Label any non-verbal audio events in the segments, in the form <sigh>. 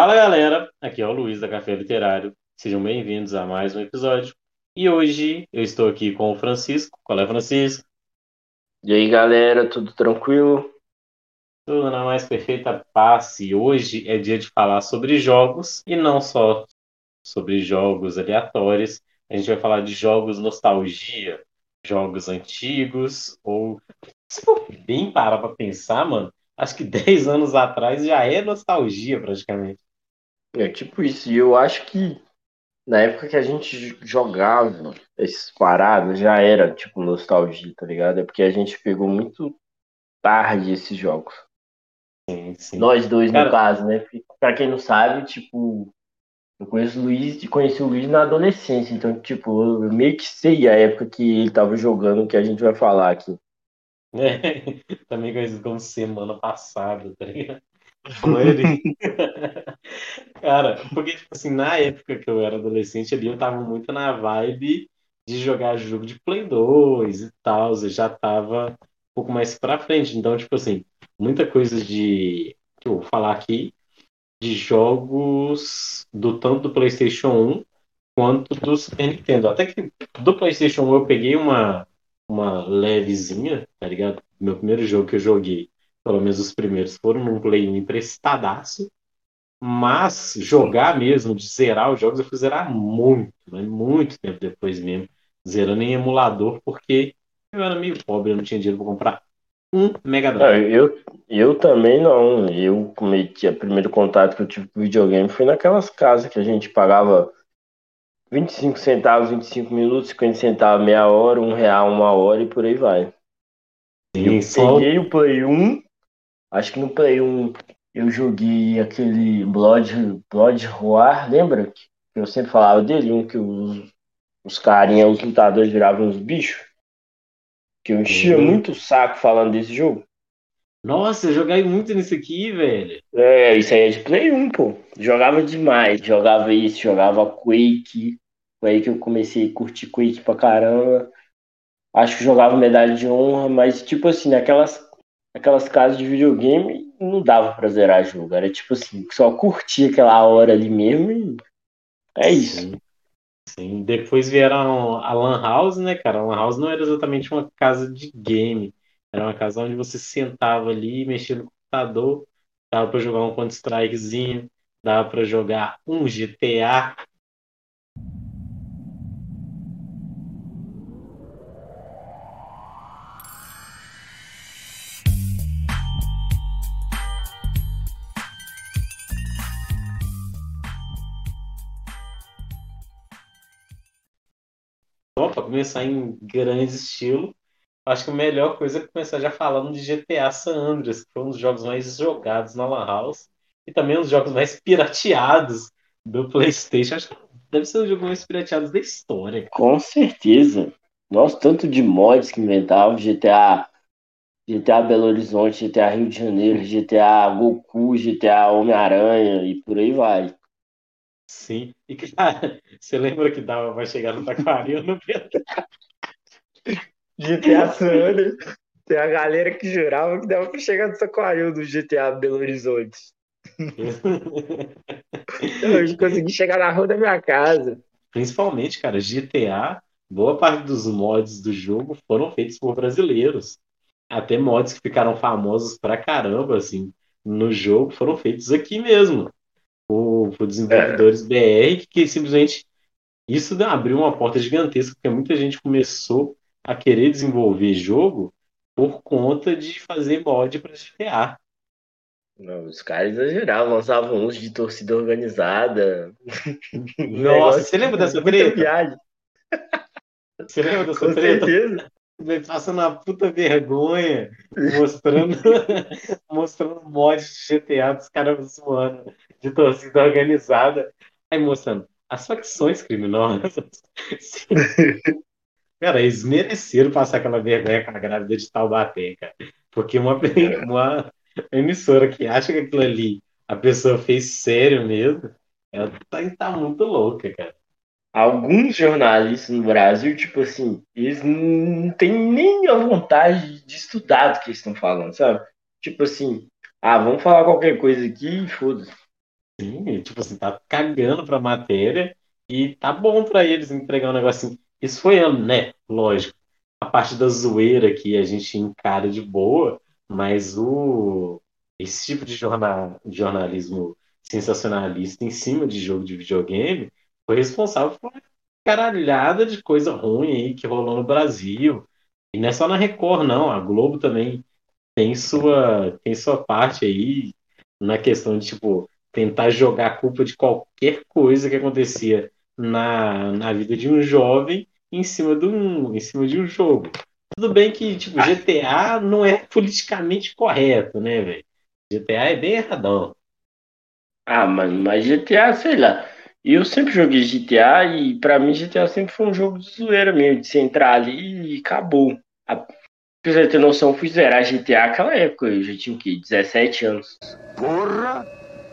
Fala galera, aqui é o Luiz da Café Literário. Sejam bem-vindos a mais um episódio. E hoje eu estou aqui com o Francisco. Qual é, Francisco? E aí, galera, tudo tranquilo? Tudo na mais perfeita paz. E hoje é dia de falar sobre jogos e não só sobre jogos aleatórios. A gente vai falar de jogos nostalgia, jogos antigos ou se for bem parar para pensar, mano, acho que <laughs> 10 anos atrás já é nostalgia praticamente. É tipo isso. E eu acho que na época que a gente jogava esses paradas já era tipo nostalgia, tá ligado? É porque a gente pegou muito tarde esses jogos. Sim, sim. Nós dois, Cara- no caso, né? Porque, Pra quem não sabe, tipo, eu conheço o Luiz e conheci o Luiz na adolescência. Então, tipo, eu meio que sei a época que ele tava jogando, que a gente vai falar aqui. É, <laughs> também conhecido como semana passada, tá ligado? Com ele. <laughs> Cara, porque, tipo assim, na época que eu era adolescente ali, eu tava muito na vibe de jogar jogo de Play 2 e tal, eu já tava um pouco mais pra frente. Então, tipo assim, muita coisa de, que eu vou falar aqui, de jogos do tanto do PlayStation 1 quanto do Super Nintendo. Até que do PlayStation 1 eu peguei uma, uma levezinha, tá ligado? Meu primeiro jogo que eu joguei, pelo menos os primeiros, foram num Play 1 emprestadaço. Mas jogar mesmo, de zerar os jogos, eu fui zerar muito, mas muito tempo depois mesmo. Zerando em emulador, porque eu era meio pobre, eu não tinha dinheiro para comprar um Mega Drive. eu, eu também não. Eu cometi, o primeiro contato que eu tive com videogame foi naquelas casas que a gente pagava 25 centavos, 25 minutos, 50 centavos, meia hora, um real, uma hora e por aí vai. Sim, Eu só peguei o Play 1, acho que no Play 1 eu joguei aquele Blood, Blood Roar, lembra? Que eu sempre falava dele, um que os, os carinha, os lutadores viravam uns bichos. Que eu enchia Uhum. muito o saco falando desse jogo. Nossa, eu joguei muito nisso aqui, velho. É, isso aí é de Play 1, pô. Jogava demais. Jogava isso, jogava Quake. Foi aí que eu comecei a curtir Quake pra caramba. Acho que jogava Medalha de Honra, mas tipo assim, naquelas, naquelas casas de videogame não dava pra zerar jogo. Era tipo assim, só curtia aquela hora ali mesmo e é isso. Sim, sim. Depois vieram a Lan House, né, cara? A Lan House não era exatamente uma casa de game. Era uma casa onde você sentava ali, mexia no computador, dava pra jogar um Counter-Strikezinho, dava pra jogar um GTA. Pra começar em grande estilo. Acho que a melhor coisa é começar já falando de GTA San Andreas, que foi um dos jogos mais jogados na Lan House. E também um dos jogos mais pirateados do PlayStation. Acho que deve ser um jogo mais pirateado da história. Com certeza. Nossa, tanto de mods que inventavam, GTA, GTA Belo Horizonte, GTA Rio de Janeiro, GTA Goku, GTA Homem-Aranha e por aí vai. Sim. E, cara, <laughs> você lembra que dava pra chegar no Taquaril no GTA San Andreas, tem a galera que jurava que dava pra chegar no Saquaril do GTA Belo Horizonte. Eu consegui chegar na rua da minha casa. Principalmente, cara, GTA, boa parte dos mods do jogo foram feitos por brasileiros. Até mods que ficaram famosos pra caramba, assim, no jogo foram feitos aqui mesmo. Por, por desenvolvedores BR, que simplesmente isso abriu uma porta gigantesca, porque muita gente começou a querer desenvolver jogo por conta de fazer mod para GTA. Não, os caras exageravam, lançavam uns de torcida organizada. Nossa, <laughs> você lembra dessa treta? viagem, Você lembra dessa com treta? certeza. Vai passando uma puta vergonha, mostrando, <laughs> mostrando mod de GTA dos caras zoando de torcida organizada. Aí mostrando as facções criminosas. <laughs> Cara, eles mereceram passar aquela vergonha com a grávida de Taubaté, cara. Porque uma, uma emissora que acha que aquilo ali a pessoa fez sério mesmo, ela tá, tá muito louca, cara. Alguns jornalistas no Brasil, tipo assim, eles não têm nem a vontade de estudar do que eles estão falando, sabe? Tipo assim, ah, vamos falar qualquer coisa aqui e foda-se. Sim, tipo assim, tá cagando pra matéria e tá bom pra eles entregar um negócio assim. Isso foi ano, né? Lógico. A parte da zoeira que a gente encara de boa, mas o esse tipo de jornal, de jornalismo sensacionalista em cima de jogo de videogame foi responsável por uma caralhada de coisa ruim aí que rolou no Brasil. E não é só na Record, não. A Globo também tem sua, tem sua parte aí na questão de, tipo, tentar jogar a culpa de qualquer coisa que acontecia na, na vida de um jovem em cima de um, em cima de um jogo. Tudo bem que, tipo, GTA não é politicamente correto, né, velho? GTA é bem erradão. Ah, mano, mas GTA, sei lá. Eu sempre joguei GTA e pra mim GTA sempre foi um jogo de zoeira mesmo, de você entrar ali e acabou. A, pra você ter noção, fui zerar GTA naquela época, eu já tinha o quê? 17 anos. Porra!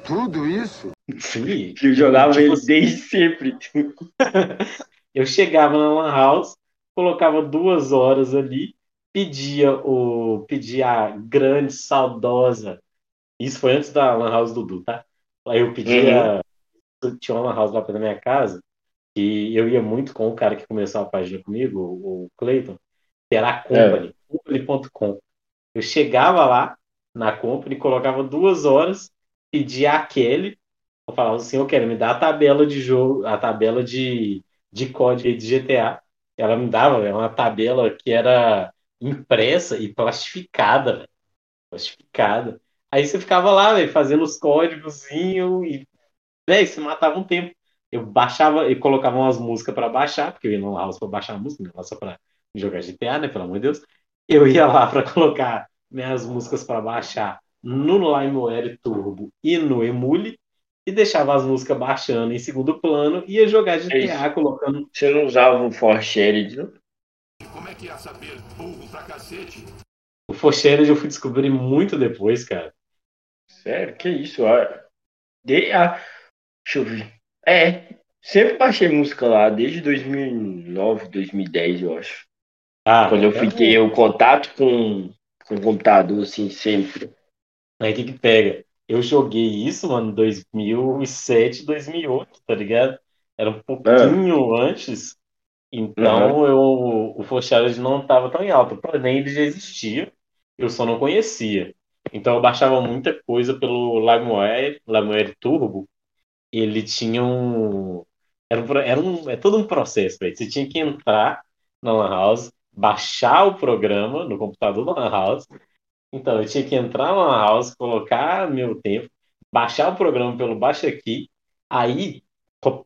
Tudo isso? Sim. <laughs> Eu jogava Tipo ele assim, desde sempre. <laughs> Eu chegava na Lan House, colocava duas horas ali, pedia o pedia a grande, saudosa. Isso foi antes da Lan House Dudu, tá? Aí eu Uhum. Tinha uma House lá perto da minha casa, e eu ia muito com o cara que começou a página comigo, o Clayton, que era a É. Company, company.com. Eu chegava lá na Company, colocava duas horas, pedia a Kelly, eu falava assim, eu quero me dar a tabela de jogo, a tabela de, de código de GTA. Ela me dava, velho, uma tabela que era impressa e plastificada, velho, plastificada. Aí você ficava lá, velho, fazendo os códigozinhos e, velho, você matava um tempo. Eu baixava e colocava umas músicas pra baixar, porque eu ia no house pra baixar a música, não era só pra jogar GTA, né, pelo amor de Deus. Eu ia lá pra colocar minhas músicas pra baixar no LimeWire Turbo e no Emule e deixava as músicas baixando em segundo plano e ia jogar É isso. GTA colocando. Você não usava o For Shared, não? Como é que ia saber? Burro pra cacete. O Forshared eu fui descobrir muito depois, cara. Sério? Que isso? Ah, de, ah, deixa eu ver. É, sempre baixei música lá, desde 2009, 2010, eu acho. Ah, Quando eu ter o contato com, com o computador, assim, sempre. aí o que que pega? Eu joguei isso, mano, em 2007, 2008, tá ligado? Era um Ah, pouquinho antes, aham. então eu, o Forshared não estava tão em alta, porém ele já existia, eu só não conhecia. Então eu baixava muita coisa pelo LimeWire, LimeWire Turbo, ele tinha um. Era era um, é todo um processo, velho. Você tinha que entrar na Lan House, baixar o programa no computador da Lan House. Então, eu tinha que entrar na Lan House, colocar meu tempo, baixar o programa pelo Baixa Aqui. Aí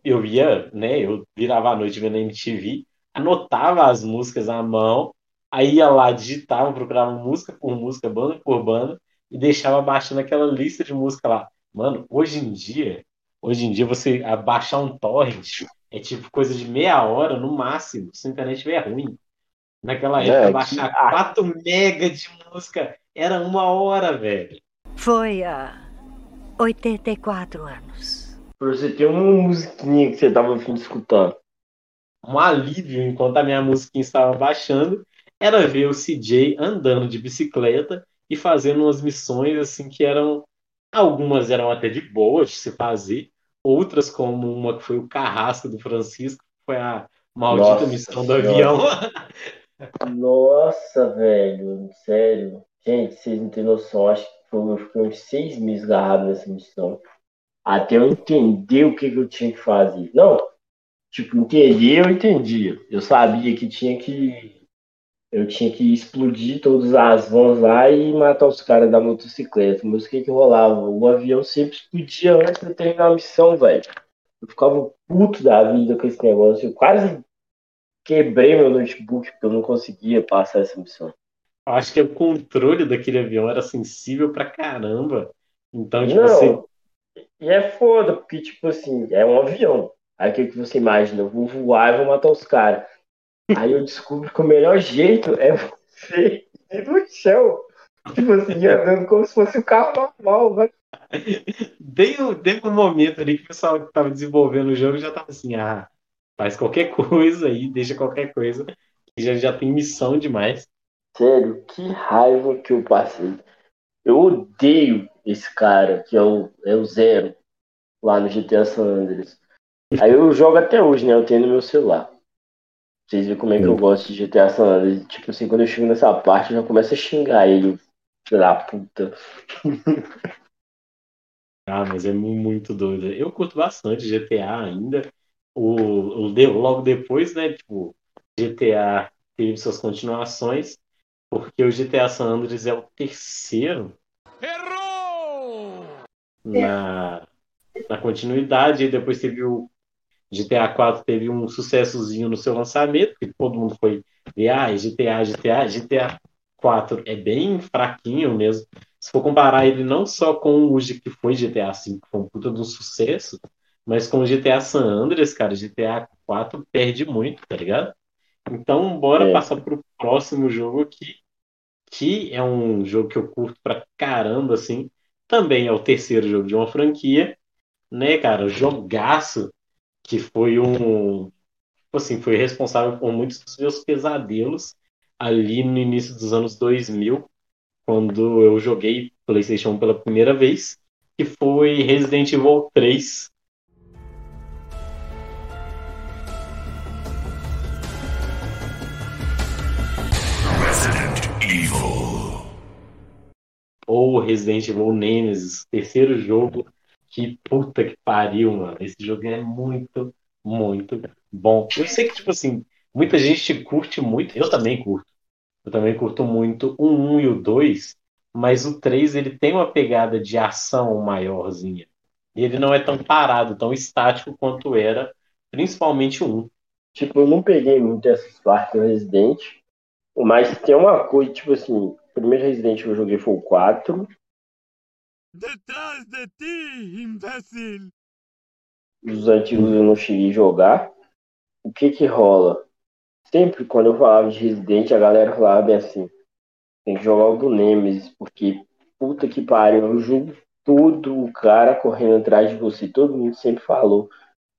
eu ia, né? Eu virava a noite vendo a MTV, anotava as músicas à mão, aí ia lá, digitava, procurava música por música, banda por banda, e deixava baixando aquela lista de música lá. Mano, hoje em dia. Hoje em dia, você baixar um torrent é tipo coisa de meia hora no máximo, se a internet estiver ruim. Naquela época, É, que, baixar ah, 4 mega de música era uma hora, velho. Foi há 84 anos. pra você ter uma musiquinha que você tava afim de escutar. Um alívio enquanto a minha musiquinha estava baixando era ver o CJ andando de bicicleta e fazendo umas missões assim que eram. Algumas eram até de boa de se fazer, outras, como uma que foi o Carrasco do Francisco, foi a maldita Nossa missão do avião. Nossa, velho, sério. Gente, vocês não têm noção. Acho que eu fiquei uns seis meses agarrado nessa missão. Até eu entender o que, que eu tinha que fazer. Não, tipo, entender eu entendia. Eu sabia que tinha que. Eu tinha que explodir todas as vans lá e matar os caras da motocicleta. Mas o que que rolava? O avião sempre explodia antes de eu terminar a missão, velho. Eu ficava puto da vida com esse negócio. Eu quase quebrei meu notebook porque eu não conseguia passar essa missão. Eu acho que o controle daquele avião era sensível pra caramba. Então, tipo. Não, e é foda, porque, tipo assim, é um avião. Aí o que que você imagina? Eu vou voar e vou matar os caras. Aí eu descubro que o melhor jeito é você ir no chão. Tipo assim, <laughs> andando como se fosse um carro normal, vai. Tem, um- teve um momento ali que o pessoal que tava desenvolvendo o jogo já tava assim, ah, faz qualquer <laughs> coisa aí, deixa qualquer coisa, que já, já tem missão demais. Sério, que raiva que eu passei. Eu odeio esse cara, que é o, é o Zero. lá no GTA San Andreas. Aí eu jogo até hoje, né? Eu tenho no meu celular. Vocês veem como é que eu gosto de GTA San Andreas. Tipo assim, quando eu chego nessa parte, eu já começo a xingar ele. Filho da puta. <laughs> Ah, mas é mu- muito doido. Eu curto bastante GTA ainda. O, o de- logo depois, né? Tipo, GTA teve suas continuações, porque o GTA San Andreas é o terceiro na, na continuidade. E depois teve o GTA 4 teve um sucessozinho no seu lançamento, que todo mundo foi ver, ah, GTA, GTA, GTA 4 é bem fraquinho mesmo. Se for comparar ele não só com o que foi GTA V, que foi um puta de um sucesso, mas com o GTA San Andreas, cara, GTA 4 perde muito, tá ligado? Então, bora É. passar pro próximo jogo aqui, que é um jogo que eu curto pra caramba, assim. Também é o terceiro jogo de uma franquia, né, cara? Jogaço que foi um, assim, foi responsável por muitos dos meus pesadelos ali no início dos anos 2000, quando eu joguei PlayStation 1 pela primeira vez, que foi Resident Evil 3. Resident Evil. ou Resident Evil Nemesis, terceiro jogo. Que puta que pariu, mano. Esse jogo é muito, muito bom. Eu sei que, tipo assim, muita gente curte muito, eu também curto. Eu também curto muito o 1 e o 2, mas o 3 ele tem uma pegada de ação maiorzinha. E ele não é tão parado, tão estático quanto era, principalmente o 1. Tipo, eu não peguei muito essas partes do Resident. Mas tem uma coisa, tipo assim, o primeiro Resident que eu joguei foi o 4. Detrás de ti, imbécil! Os antigos eu não cheguei a jogar. O que que rola? Sempre quando eu falava de Resident, a galera falava bem assim: tem que jogar o do Nemesis, porque puta que pariu, eu jogo todo o cara correndo atrás de você. Todo mundo sempre falou,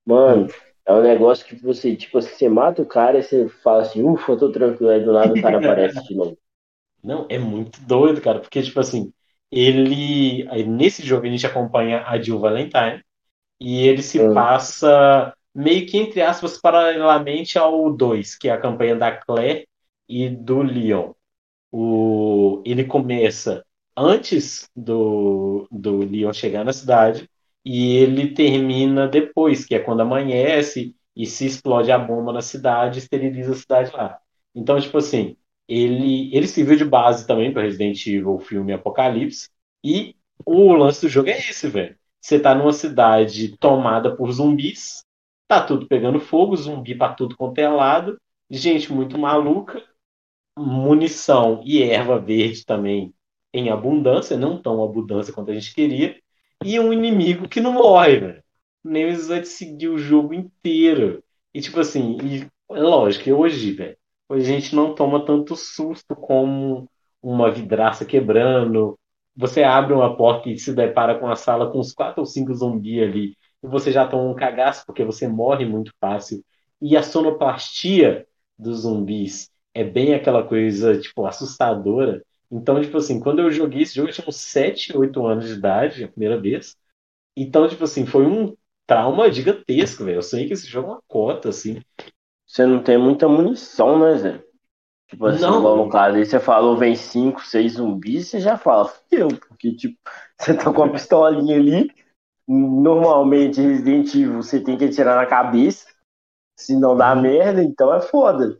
mano, é um negócio que você, tipo, assim, você mata o cara e você fala assim, ufa, eu tô tranquilo, aí do nada o cara aparece de novo. <laughs> Não, é muito doido, cara, porque, tipo assim, ele. Nesse jogo a gente acompanha a Jill Valentine e ele se Hum. passa meio que, entre aspas, paralelamente ao 2, que é a campanha da Claire e do Leon. O... Ele começa antes do, do Leon chegar na cidade e ele termina depois, que é quando amanhece e se explode a bomba na cidade, esteriliza a cidade lá. Então, tipo assim, ele, ele serviu de base também para Resident Evil, o filme Apocalipse. E o lance do jogo é esse, velho. Você tá numa cidade tomada por zumbis, tá tudo pegando fogo, zumbi pra tudo quanto é lado, gente muito maluca, munição e erva verde também em abundância, não tão abundância quanto a gente queria, e um inimigo que não morre, velho. Nemesis vai te seguir o jogo inteiro. E tipo assim, e, é lógico que hoje, velho, a gente não toma tanto susto como uma vidraça quebrando. Você abre uma porta e se depara com a sala com uns quatro ou cinco zumbis ali. E você já toma um cagaço porque você morre muito fácil. E a sonoplastia dos zumbis é bem aquela coisa, tipo, assustadora. Então, tipo assim, quando eu joguei esse jogo, eu tinha uns 7, 8 anos de idade, a primeira vez. Então, tipo assim, foi um trauma gigantesco, velho. Eu sei que esse jogo é uma cota, assim. Você não tem muita munição, né, Zé? Tipo assim, Não. no caso aí, você falou, vem 5, 6 zumbis, você já fala, fudeu, porque, tipo, <laughs> você tá com a pistolinha ali, normalmente Resident Evil você tem que atirar na cabeça, se não dá merda, então é foda.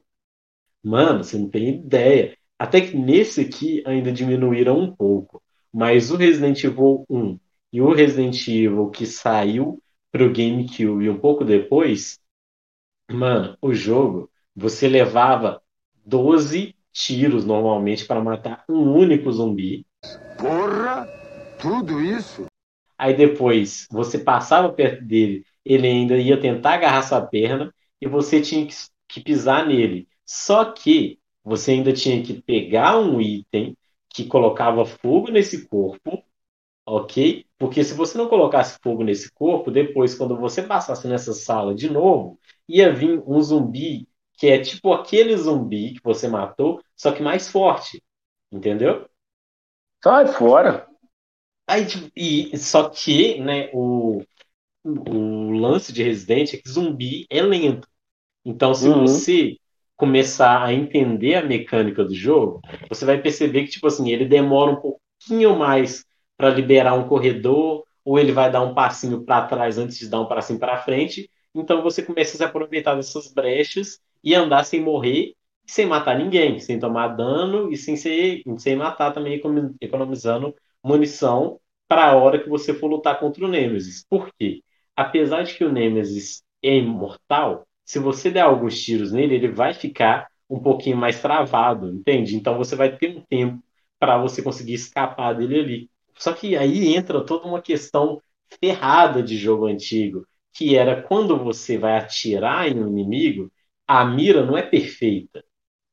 Mano, você não tem ideia. Até que nesse aqui ainda diminuíram um pouco. Mas o Resident Evil 1 e o Resident Evil que saiu pro GameCube um pouco depois, mano, o jogo, você levava 12 tiros normalmente para matar um único zumbi. Porra! Tudo isso? Aí depois você passava perto dele, ele ainda ia tentar agarrar sua perna e você tinha que, que pisar nele. Só que você ainda tinha que pegar um item que colocava fogo nesse corpo, ok? Porque se você não colocasse fogo nesse corpo, depois, quando você passasse nessa sala de novo, ia vir um zumbi que é tipo aquele zumbi que você matou, só que mais forte. Entendeu? Sai fora. Aí, tipo, e, só que, né, o, o lance de Resident é que zumbi é lento. Então, se Uhum. você começar a entender a mecânica do jogo, você vai perceber que, tipo assim, ele demora um pouquinho mais para liberar um corredor, ou ele vai dar um passinho para trás antes de dar um passinho para frente. Então, você começa a se aproveitar dessas brechas e andar sem morrer, sem matar ninguém, sem tomar dano e sem, ser, sem matar também, economi- economizando munição para a hora que você for lutar contra o Nemesis. Por quê? Apesar de que o Nemesis é imortal, se você der alguns tiros nele, ele vai ficar um pouquinho mais travado, entende? Então você vai ter um tempo para você conseguir escapar dele ali. Só que aí entra toda uma questão ferrada de jogo antigo, que era quando você vai atirar em um inimigo, a mira não é perfeita,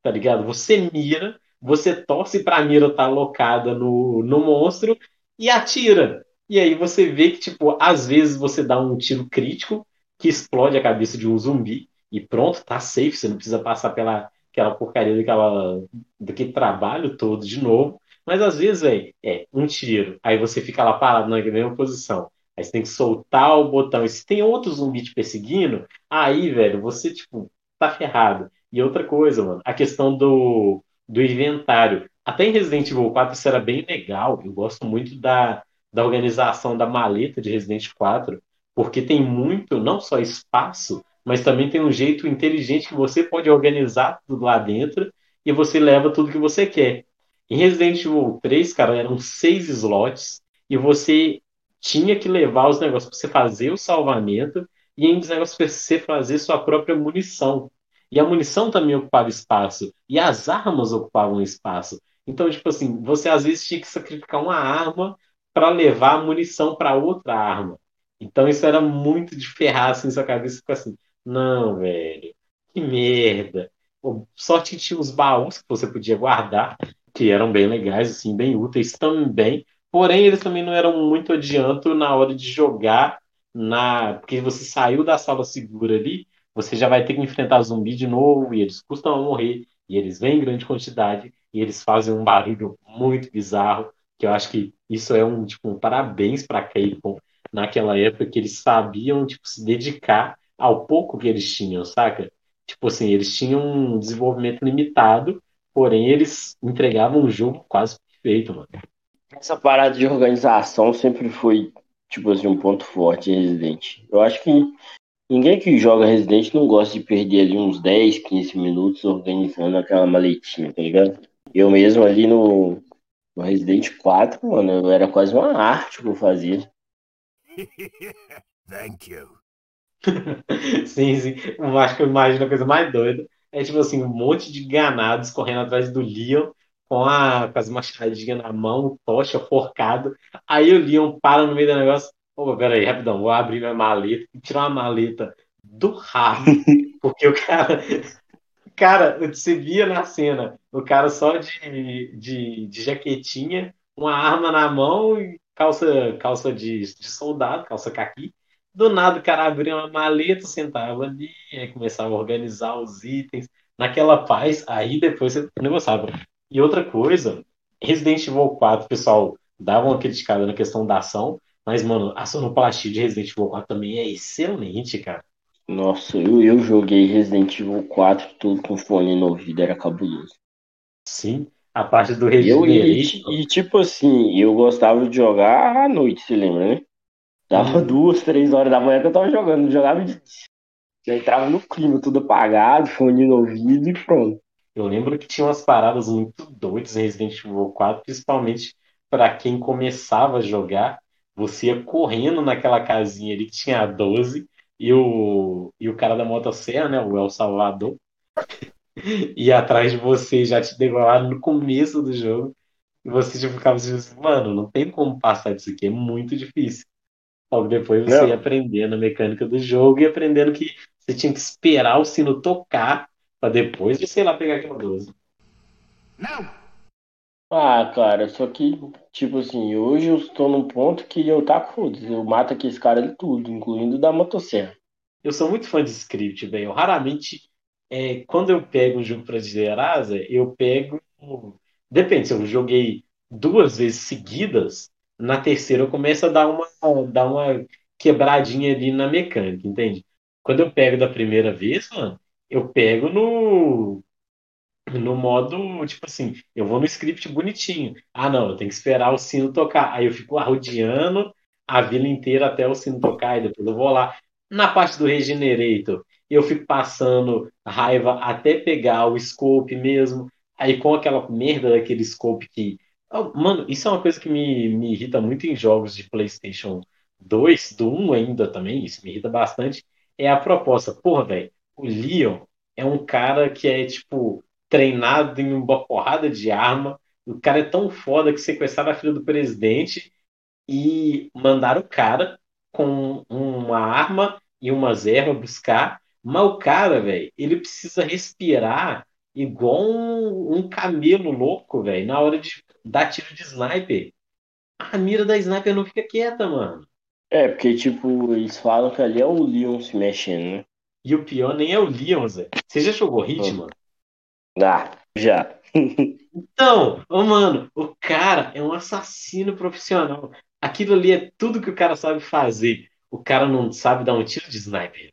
tá ligado? Você mira, você torce para a mira estar alocada no, no monstro e atira. E aí você vê que, tipo, às vezes você dá um tiro crítico que explode a cabeça de um zumbi e pronto, tá safe, você não precisa passar pela aquela porcaria daquela, daquele trabalho todo de novo. Mas às vezes, velho, é um tiro, aí você fica lá parado na mesma posição. Aí você tem que soltar o botão. E se tem outro zumbi te perseguindo, aí, velho, você, tipo, tá ferrado. E outra coisa, mano, a questão do, do inventário. Até em Resident Evil 4 isso era bem legal. Eu gosto muito da, da organização da maleta de Resident 4, porque tem muito, não só espaço, mas também tem um jeito inteligente que você pode organizar tudo lá dentro e você leva tudo que você quer. Em Resident Evil 3, cara, eram seis slots e você tinha que levar os negócios para você fazer o salvamento e em os negócios para você fazer sua própria munição. E a munição também ocupava espaço e as armas ocupavam espaço. Então, tipo assim, você às vezes tinha que sacrificar uma arma para levar a munição para outra arma. Então isso era muito de ferrar assim, sua cabeça fica assim, não, velho, que merda. Pô, sorte que tinha os baús que você podia guardar, que eram bem legais, assim, bem úteis também. Porém, eles também não eram muito adianto na hora de jogar na. Porque você saiu da sala segura ali, você já vai ter que enfrentar zumbi de novo, e eles custam a morrer, e eles vêm em grande quantidade, e eles fazem um barulho muito bizarro, que eu acho que isso é um, tipo, um parabéns para Capcom naquela época, que eles sabiam, tipo, se dedicar ao pouco que eles tinham, saca? Tipo assim, eles tinham um desenvolvimento limitado, porém eles entregavam um jogo quase perfeito, mano. Essa parada de organização sempre foi, tipo assim, um ponto forte em Resident. Eu acho que ninguém que joga Resident não gosta de perder ali uns 10, 15 minutos organizando aquela maletinha, tá ligado? Eu mesmo ali no, no Resident 4, mano, eu era quase uma arte que eu fazia. <laughs> Thank you. <laughs> Sim, sim. Eu acho que eu imagino a coisa mais doida. É tipo assim, um monte de ganados correndo atrás do Leon com, a, com as machadinhas na mão, tocha, forcado. Aí o Leon para no meio do negócio. Opa, peraí, rapidão, vou abrir minha maleta e tirar uma maleta do rabo. <laughs> Porque o cara. Cara, você via na cena o cara só de, de, de jaquetinha, uma arma na mão e calça, calça de, de soldado, calça caqui. Do nada o cara abria uma maleta, sentava ali, aí começava a organizar os itens naquela paz, aí depois você negociava. E outra coisa, Resident Evil 4, o pessoal dava uma criticada na questão da ação, mas, mano, a sonoplastia de Resident Evil 4 também é excelente, cara. Nossa, eu, eu joguei Resident Evil 4 tudo com fone no ouvido, era cabuloso. Sim, a parte do Eu, e, Regeneration. e, tipo assim, eu gostava de jogar à noite, se lembra, né? Dava Uhum. duas, três horas da manhã que eu tava jogando, jogava de. <laughs> Já entrava no clima, tudo apagado, fone no ouvido e pronto. Eu lembro que tinha umas paradas muito doidas em Resident Evil 4, principalmente para quem começava a jogar. Você ia correndo naquela casinha ali que tinha a 12 e o, e o cara da motosserra, né, o El Salvador, <laughs> ia atrás de você, já te degolar no começo do jogo. E você já ficava assim, mano, não tem como passar disso aqui, é muito difícil. Logo depois você Não. ia aprendendo a mecânica do jogo e aprendendo que você tinha que esperar o sino tocar para depois de, sei lá, pegar aquela 12. Não! Ah, cara, só que, tipo assim, hoje eu estou num ponto que eu taco foda eu mato aqueles caras de tudo, incluindo da motosserra. Eu sou muito fã de script, velho. Eu raramente, é, quando eu pego um jogo pra zerar, eu pego. Depende, se eu joguei duas vezes seguidas, na terceira eu começo a dar uma, dar uma quebradinha ali na mecânica, entende? Quando eu pego da primeira vez, mano, eu pego no no modo, tipo assim, eu vou no script bonitinho. Ah, não, eu tenho que esperar o sino tocar. Aí eu fico arrodeando a vila inteira até o sino tocar, e depois eu vou lá. Na parte do Regenerator, eu fico passando raiva até pegar o scope mesmo. Aí com aquela merda daquele scope que. Oh, mano, isso é uma coisa que me, me irrita muito em jogos de PlayStation 2, do 1 ainda também, isso me irrita bastante. É a proposta. Porra, velho, o Leon é um cara que é tipo treinado em uma porrada de arma. O cara é tão foda que sequestraram a filha do presidente e mandaram o cara com uma arma e umas ervas buscar. Mas o cara, velho, ele precisa respirar igual um, um camelo louco, velho, na hora de dar tiro de sniper. A mira da sniper não fica quieta, mano. É, porque, tipo, eles falam que ali é o Leon se mexendo, né? E o pior nem é o Leon, Zé. Você já jogou Hitman? Ah, já. <laughs> Então, ô, mano, o cara é um assassino profissional. Aquilo ali é tudo que o cara sabe fazer. O cara não sabe dar um tiro de sniper.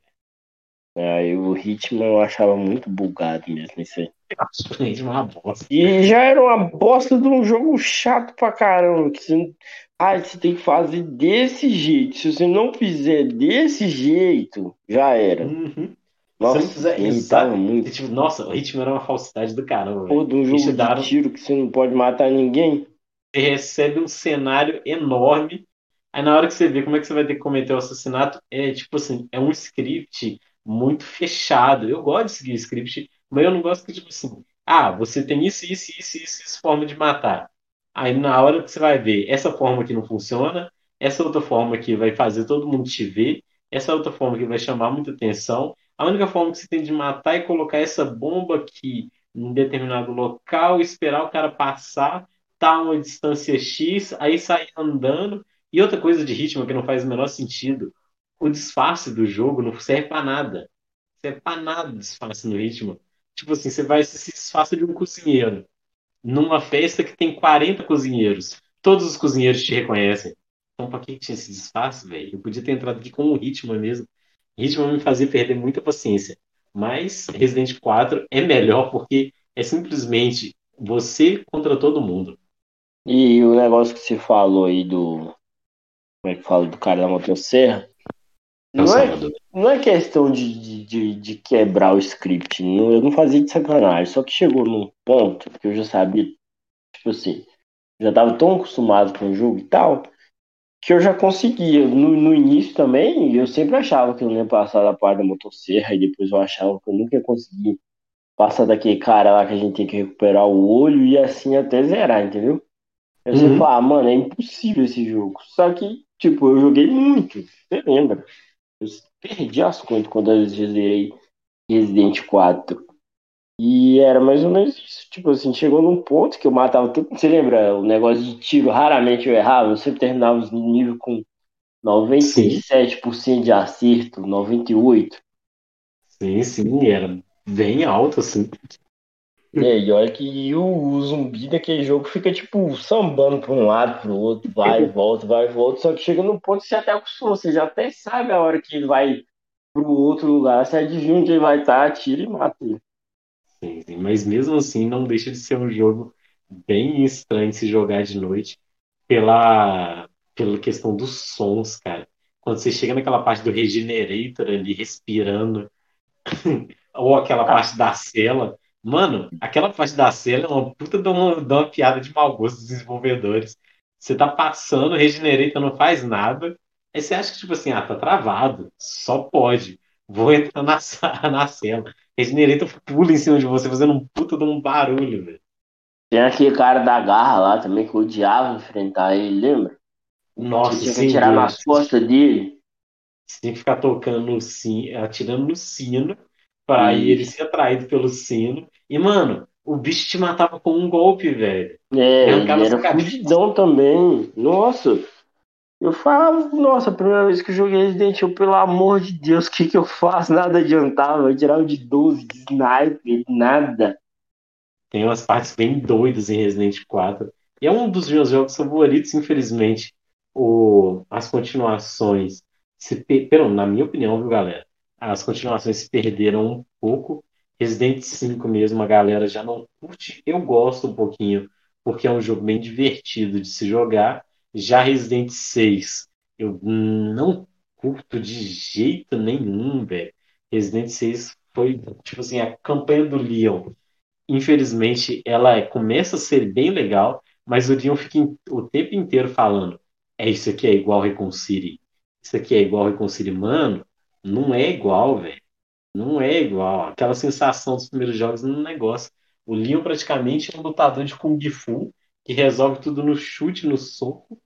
Aí o Hitman eu achava muito bugado mesmo isso aí. Eu uma bosta. E já era uma bosta de um jogo chato pra caramba. Que você... Ah, você tem que fazer desse jeito. Se você não fizer desse jeito, já era. Uhum. Nossa, Se não fizer sabe? muito. Tipo, nossa, o Hitman era uma falsidade do caramba, Pô, de um jogo daram- de tiro que você não pode matar ninguém. Você recebe um cenário enorme. Aí na hora que você vê como é que você vai ter que cometer o assassinato, é tipo assim, é um script muito fechado. Eu gosto de seguir script, mas eu não gosto que, tipo assim, ah, você tem isso, isso, isso, isso, isso, forma de matar. Aí na hora que você vai ver, essa forma aqui não funciona, essa outra forma aqui vai fazer todo mundo te ver, essa outra forma que vai chamar muita atenção. A única forma que você tem de matar é colocar essa bomba aqui em determinado local, esperar o cara passar, tá a uma distância X, aí sair andando. E outra coisa de ritmo que não faz o menor sentido, o disfarce do jogo não serve pra nada. Não serve pra nada o disfarce no ritmo. Tipo assim, você vai se disfarça de um cozinheiro numa festa que tem 40 cozinheiros. Todos os cozinheiros te reconhecem. Então, pra que tinha esse disfarce, velho? Eu podia ter entrado aqui com o ritmo mesmo. Ritmo me fazia perder muita paciência. Mas Resident 4 é melhor porque é simplesmente você contra todo mundo. E o negócio que você falou aí do. Como é que fala? Do cara da motosserra. Não é, Salvador. não é questão de, de, de, quebrar o script. Eu não fazia de sacanagem. Só que chegou num ponto que eu já sabia. Tipo assim. Já tava tão acostumado com o jogo e tal. Que eu já conseguia. No, no início também, eu sempre achava que eu não ia passar da parte da motosserra. E depois eu achava que eu nunca ia conseguir passar daquele cara lá que a gente tem que recuperar o olho e assim até zerar, entendeu? Você Uhum. fala, ah, mano, é impossível esse jogo. Só que, tipo, eu joguei muito. Você lembra? Eu perdi as contas quando eu zerei Resident 4. E era mais ou menos isso. Tipo assim, chegou num ponto que eu matava tudo. Você lembra o negócio de tiro? Raramente eu errava. Eu sempre terminava os níveis com 97% de acerto, 98%. Sim, sim, era bem alto, assim. É, e olha que o, o zumbi daquele jogo fica, tipo, sambando pra um lado, pro outro, vai e <laughs> volta, vai e volta, só que chega num ponto que você até acostuma, você já até sabe a hora que ele vai pro outro lugar, você adivinha onde ele vai estar, atira e mata ele. Sim, sim. Mas mesmo assim, não deixa de ser um jogo bem estranho se jogar de noite pela, pela questão dos sons, cara. Quando você chega naquela parte do Regenerator ali, respirando, <laughs> ou aquela parte da cela. Mano, aquela parte da cela é uma puta de uma, de uma piada de mau gosto dos desenvolvedores. Você tá passando, Regenerator não faz nada, aí você acha que, tipo assim, ah, tá travado, só pode. Vou entrar na, <laughs> na cela. Regenerator pula em cima de você, fazendo um puta de um barulho, velho. Tem aquele cara da garra lá também, que odiava enfrentar ele, lembra? Nossa, Você tinha que velho. nas costas dele. Você que ficar tocando no sino, atirando no sino, pra aí ele ser atraído pelo sino. E, mano, o bicho te matava com um golpe, velho. É, era fudidão também. Nossa, eu falava, nossa, a primeira vez que eu joguei Resident Evil, pelo amor de Deus, o que que eu faço? Nada adiantava, eu tirava de 12, de sniper, nada. Tem umas partes bem doidas em Resident 4. E é um dos meus jogos favoritos, infelizmente. O, as continuações se, pe- pelo, na minha opinião, viu, galera? As continuações se perderam um pouco. Resident 5 mesmo, a galera já não curte. Eu gosto um pouquinho, porque é um jogo bem divertido de se jogar. Já Resident 6, eu não curto de jeito nenhum, velho. Resident 6 foi, tipo assim, a campanha do Leon. Infelizmente, ela é- começa a ser bem legal, mas o Leon fica o tempo inteiro falando: é isso aqui é igual Recon City. Isso aqui é igual Recon City. Mano, não é igual, velho. Não é igual. Aquela sensação dos primeiros jogos no negócio. O Leon praticamente é um lutador de Kung Fu que resolve tudo no chute, no soco.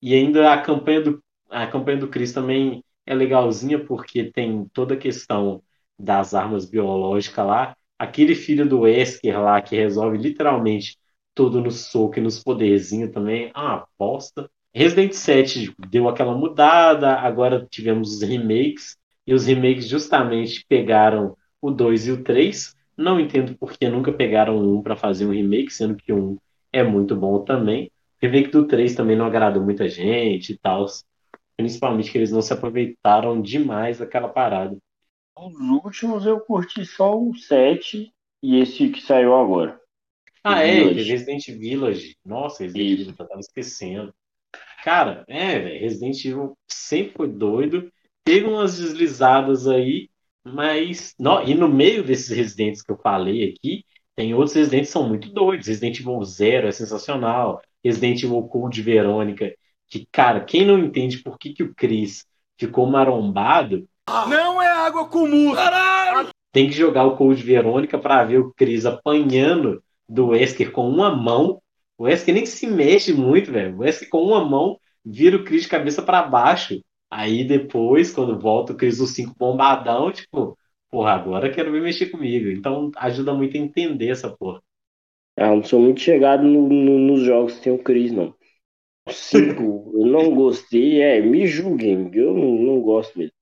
E ainda a campanha do, a campanha do Chris também é legalzinha, porque tem toda a questão das armas biológicas lá. Aquele filho do Wesker lá, que resolve literalmente tudo no soco e nos poderzinhos também, é uma bosta. Resident 7 deu aquela mudada, agora tivemos os remakes, e os remakes justamente pegaram o 2 e o 3. Não entendo por que nunca pegaram um para fazer um remake, sendo que um é muito bom também. O remake do 3 também não agradou muita gente e tal. Principalmente que eles não se aproveitaram demais daquela parada. Os últimos eu curti só o 7 e esse que saiu agora. Ah, é, Village. Resident Village. Nossa, Resident Isso. Evil, eu tava esquecendo. Cara, é, Resident Evil sempre foi doido. Teve umas deslizadas aí, mas. Não, e no meio desses Residentes que eu falei aqui, tem outros Residentes que são muito doidos. Resident Evil Zero é sensacional. Resident Evil Code Verônica, que, cara, quem não entende por que, que o Chris ficou marombado, Não é água comum! tem que jogar o Code Verônica para ver o Chris apanhando do Wesker com uma mão. O Wesker nem se mexe muito, velho. O Wesker com uma mão vira o Chris de cabeça para baixo. Aí depois, quando volta o Chris do 5 bombadão, tipo, porra, agora quero ver mexer comigo. Então ajuda muito a entender essa porra. Ah, não sou muito chegado no- no- nos jogos que tem o Chris, não. O 5 eu não gostei, é, me julguem, eu não, não gosto mesmo.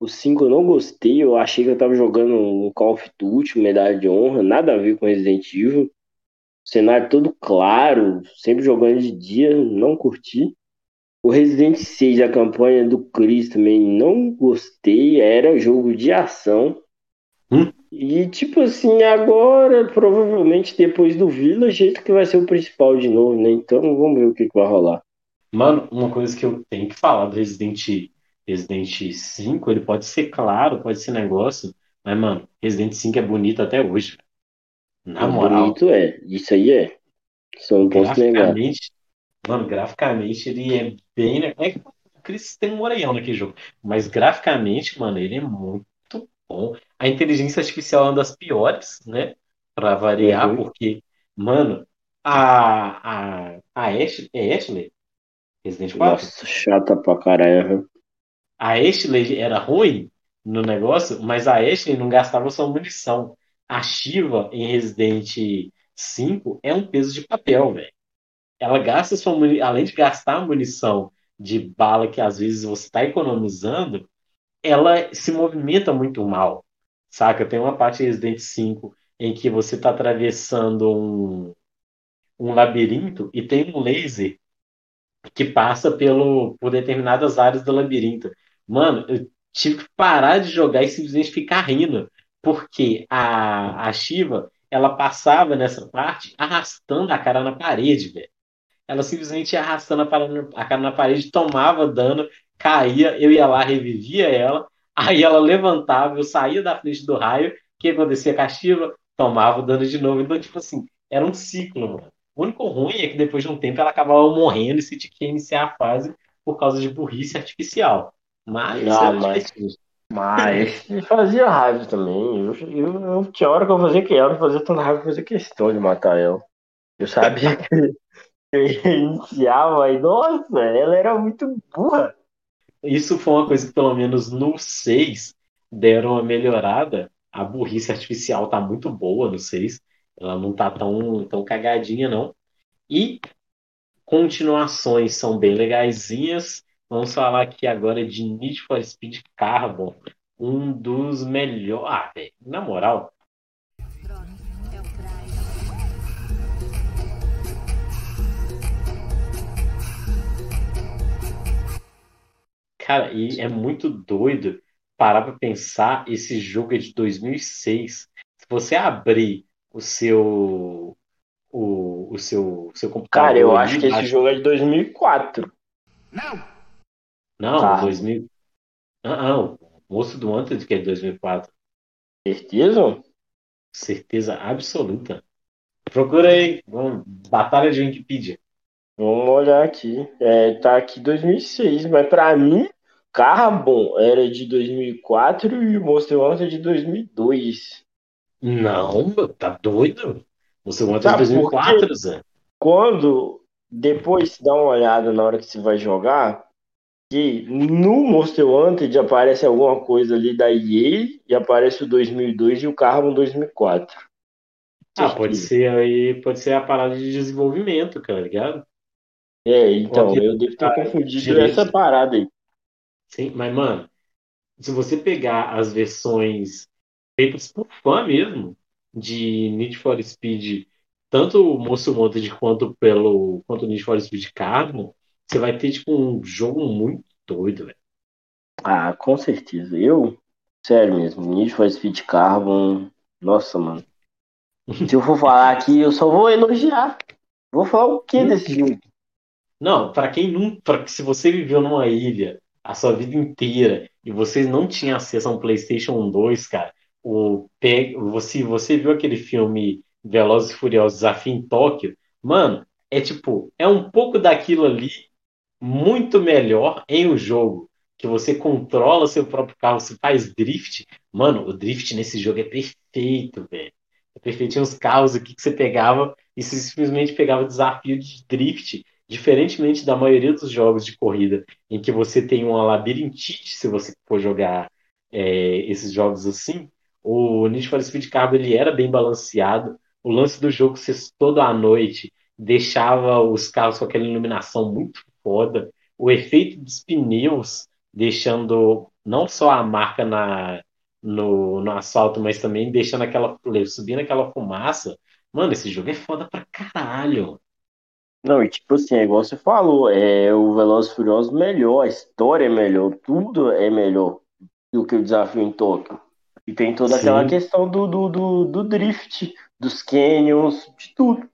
O 5 eu não gostei, eu achei que eu tava jogando um Call of Duty, Medalha de Honra, nada a ver com Resident Evil. Cenário todo claro, sempre jogando de dia, não curti. O Resident 6, a campanha do Chris também não gostei, era jogo de ação. Hum? E tipo assim, agora, provavelmente depois do Village, jeito que vai ser o principal de novo, né? Então vamos ver o que, que vai rolar. Mano, uma coisa que eu tenho que falar do Resident, Resident 5, ele pode ser claro, pode ser negócio, mas, mano, Resident 5 é bonito até hoje. Na É moral. bonito é, isso aí é. Só não posso negar. Mano, graficamente ele é bem. É que o Chris tem um orelhão naquele jogo. Mas graficamente, mano, ele é muito bom. A inteligência artificial é uma das piores, né? Pra variar, Uhum. porque, mano, a, a, a Ashley, é Ashley? Resident 4? Nossa, chata pra caralho. A Ashley era ruim no negócio, mas a Ashley não gastava sua munição. A Shiva em Resident 5 é um peso de papel, velho. Ela gasta sua muni... além de gastar a munição de bala que às vezes você está economizando, ela se movimenta muito mal, saca? Tem uma parte de Resident 5 em que você está atravessando um, um labirinto e tem um laser que passa pelo, por determinadas áreas do labirinto. Mano, eu tive que parar de jogar e simplesmente ficar rindo, porque a, a Shiva, ela passava nessa parte arrastando a cara na parede, velho. Ela simplesmente ia arrastando a, parada- a cara na parede, tomava dano, caía, eu ia lá, revivia ela, <laughs> aí ela levantava, eu saía da frente do raio, o que acontecia com a Shiva? Tomava dano de novo. Então, tipo assim, era um ciclo, mano. O único ruim é que depois de um tempo ela acabava morrendo e você tinha que iniciar a fase por causa de burrice artificial. Mas Ah, mas-. Mas fazia raiva também. Eu, eu, eu tinha hora que eu fazia que ela, fazia tanta raiva que eu fazia questão de matar ela. Eu sabia que <laughs> eu iniciava e, nossa, ela era muito burra. Isso foi uma coisa que, pelo menos no 6, deram uma melhorada. A burrice artificial tá muito boa no 6. Ela não tá tão, tão cagadinha, não. E continuações são bem legaisinhas. Vamos falar aqui agora de Need for Speed Carbon. Um dos melhores. Ah, velho, na moral, Cara, e é muito doido parar pra pensar, esse jogo é de 2006. Se você abrir o seu o, o seu, seu computador. Cara, eu ali acho que esse embaixo- jogo é de 2004. Não, Tá. 2000. Ah, não. O Moço do Wanted que é de 2004. Certeza? Certeza absoluta. Procura aí. Vamos, Batalha de Wikipedia. Vamos olhar aqui. É, tá aqui 2006, mas pra mim, Carbon era de 2004 e o Monster Hunter de 2002. Não, tá doido? Wanted é Sabe de por 2004, Zé. Quando depois dá uma olhada na hora que você vai jogar, que no Monster Hunter aparece alguma coisa ali da EA e aparece o 2002 e o Carbon 2004. Ah, pode ser aí, pode ser a parada de desenvolvimento, cara, ligado? É, então, Pode- eu devo ter Ah, confundido direito. essa parada aí. Sim, mas, mano, se você pegar as versões feitas por fã mesmo, de Need for Speed, tanto o Monster Wanted quanto pelo quanto o Need for Speed Carbon, você vai ter, tipo, um jogo muito doido, velho. Ah, com certeza. Eu, sério mesmo, Need for Speed Carbon, nossa, mano. Se eu for falar aqui, eu só vou elogiar. Vou falar o que desse jogo? Não, pra quem não, para se você viveu numa ilha a sua vida inteira e você não tinha acesso a um PlayStation 2, cara, o você você viu aquele filme Velozes e Furiosos Desafio em Tóquio? Mano, é tipo, é um pouco daquilo ali, muito melhor em um jogo que você controla seu próprio carro, você faz drift. Mano, o drift nesse jogo é perfeito, velho. É perfeito. Tinha uns carros aqui que você pegava e você simplesmente pegava desafio de drift. Diferentemente da maioria dos jogos de corrida, em que você tem uma labirintite se você for jogar é, esses jogos assim, o Need for Speed Carbon ele era bem balanceado. O lance do jogo ser toda a noite deixava os carros com aquela iluminação muito foda. O efeito dos pneus deixando não só a marca na, no, no asfalto, mas também deixando aquela, subindo aquela fumaça. Mano, esse jogo é foda pra caralho. Não, e tipo assim, é igual você falou, é o Velozes Furiosos melhor, a história é melhor, tudo é melhor do que o Desafio em Tóquio. E tem toda Sim. aquela questão do, do, do, do drift, dos canyons, de tudo.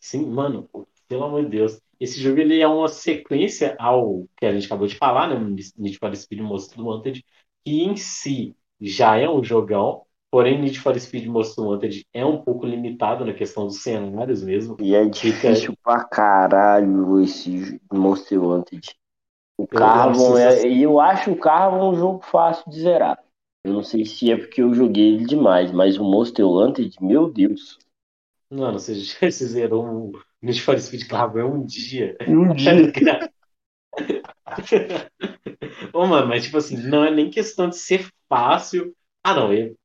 Sim, mano, pelo amor de Deus. Esse jogo ele é uma sequência ao que a gente acabou de falar, né? Need for Speed Most Wanted, que em si já é um jogão, porém Need for Speed Most Wanted é um pouco limitado na questão dos cenários mesmo. E é difícil pra caralho esse Monster Wanted. O Carbon é. E eu acho o Carbon um jogo fácil de zerar. Eu não sei se é porque eu joguei ele demais, mas o Monster Wanted, meu Deus. Mano, você, <laughs> você zerou o Need for Speed Carbon um dia. Um <laughs> dia. Ô, mano, mas tipo assim, não é nem questão de ser fácil. Ah, não, ele-